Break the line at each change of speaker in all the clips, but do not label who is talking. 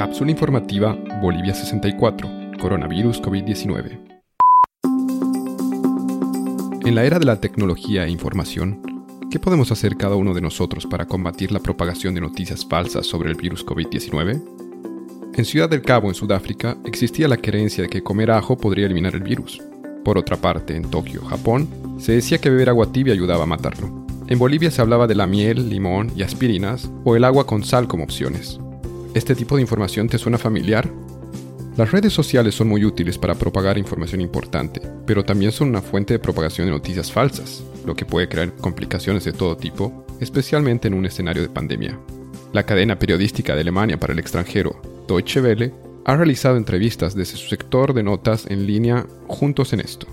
Cápsula informativa Bolivia 64, coronavirus COVID-19. En la era de la tecnología e información, ¿qué podemos hacer cada uno de nosotros para combatir la propagación de noticias falsas sobre el virus COVID-19? En Ciudad del Cabo, en Sudáfrica, existía la creencia de que comer ajo podría eliminar el virus. Por otra parte, en Tokio, Japón, se decía que beber agua tibia ayudaba a matarlo. En Bolivia se hablaba de la miel, limón y aspirinas, o el agua con sal como opciones. ¿Este tipo de información te suena familiar? Las redes sociales son muy útiles para propagar información importante, pero también son una fuente de propagación de noticias falsas, lo que puede crear complicaciones de todo tipo, especialmente en un escenario de pandemia. La cadena periodística de Alemania para el extranjero, Deutsche Welle, ha realizado entrevistas desde su sector de notas en línea Juntos en esto.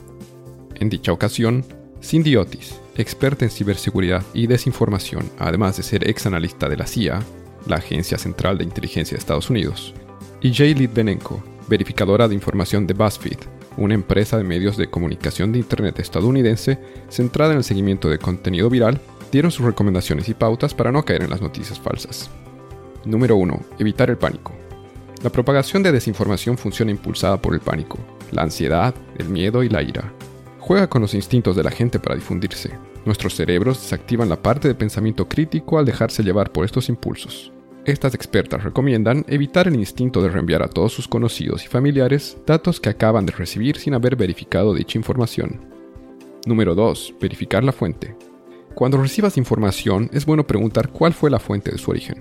En dicha ocasión, Cindy Otis, experta en ciberseguridad y desinformación, además de ser ex analista de la CIA, la Agencia Central de Inteligencia de Estados Unidos, y Jay Litvenenko, verificadora de información de BuzzFeed, una empresa de medios de comunicación de Internet estadounidense centrada en el seguimiento de contenido viral, dieron sus recomendaciones y pautas para no caer en las noticias falsas. Número 1. Evitar el pánico. La propagación de desinformación funciona impulsada por el pánico, la ansiedad, el miedo y la ira. Juega con los instintos de la gente para difundirse. Nuestros cerebros desactivan la parte de pensamiento crítico al dejarse llevar por estos impulsos. Estas expertas recomiendan evitar el instinto de reenviar a todos sus conocidos y familiares datos que acaban de recibir sin haber verificado dicha información. Número 2. Verificar la fuente. Cuando recibas información es bueno preguntar cuál fue la fuente de su origen.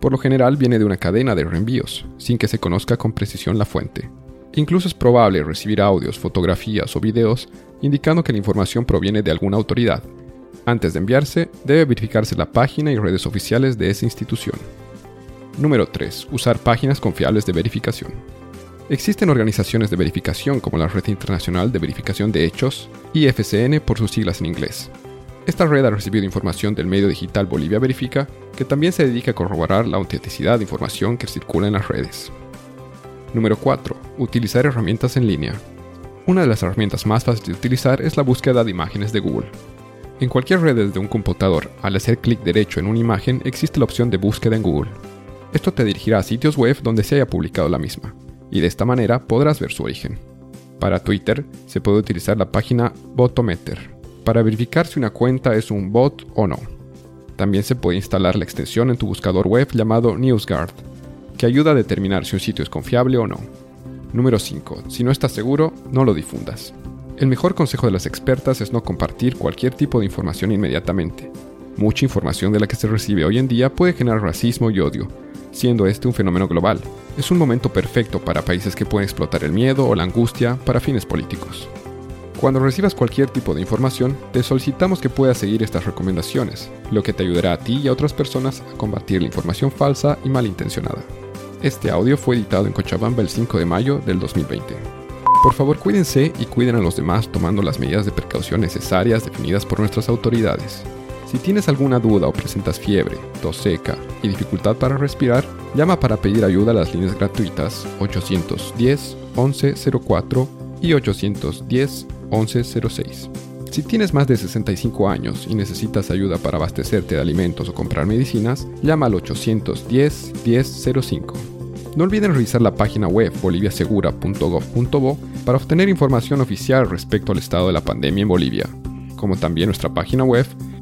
Por lo general viene de una cadena de reenvíos, sin que se conozca con precisión la fuente. Incluso es probable recibir audios, fotografías o videos indicando que la información proviene de alguna autoridad. Antes de enviarse, debe verificarse la página y redes oficiales de esa institución. Número 3. Usar páginas confiables de verificación. Existen organizaciones de verificación como la Red Internacional de Verificación de Hechos, IFCN por sus siglas en inglés. Esta red ha recibido información del medio digital Bolivia Verifica, que también se dedica a corroborar la autenticidad de información que circula en las redes. Número 4. Utilizar herramientas en línea. Una de las herramientas más fáciles de utilizar es la búsqueda de imágenes de Google. En cualquier red desde un computador, al hacer clic derecho en una imagen existe la opción de búsqueda en Google. Esto te dirigirá a sitios web donde se haya publicado la misma, y de esta manera podrás ver su origen. Para Twitter se puede utilizar la página Botometer para verificar si una cuenta es un bot o no. También se puede instalar la extensión en tu buscador web llamado NewsGuard que ayuda a determinar si un sitio es confiable o no. Número 5. Si no estás seguro, no lo difundas. El mejor consejo de las expertas es no compartir cualquier tipo de información inmediatamente. Mucha información de la que se recibe hoy en día puede generar racismo y odio, siendo este un fenómeno global. Es un momento perfecto para países que pueden explotar el miedo o la angustia para fines políticos. Cuando recibas cualquier tipo de información, te solicitamos que puedas seguir estas recomendaciones, lo que te ayudará a ti y a otras personas a combatir la información falsa y malintencionada. Este audio fue editado en Cochabamba el 5 de mayo del 2020. Por favor, cuídense y cuiden a los demás tomando las medidas de precaución necesarias definidas por nuestras autoridades. Si tienes alguna duda o presentas fiebre, tos seca y dificultad para respirar, llama para pedir ayuda a las líneas gratuitas 810 1104 y 810 1106. Si tienes más de 65 años y necesitas ayuda para abastecerte de alimentos o comprar medicinas, llama al 810 1005. No olviden revisar la página web boliviasegura.gov.bo para obtener información oficial respecto al estado de la pandemia en Bolivia, como también nuestra página web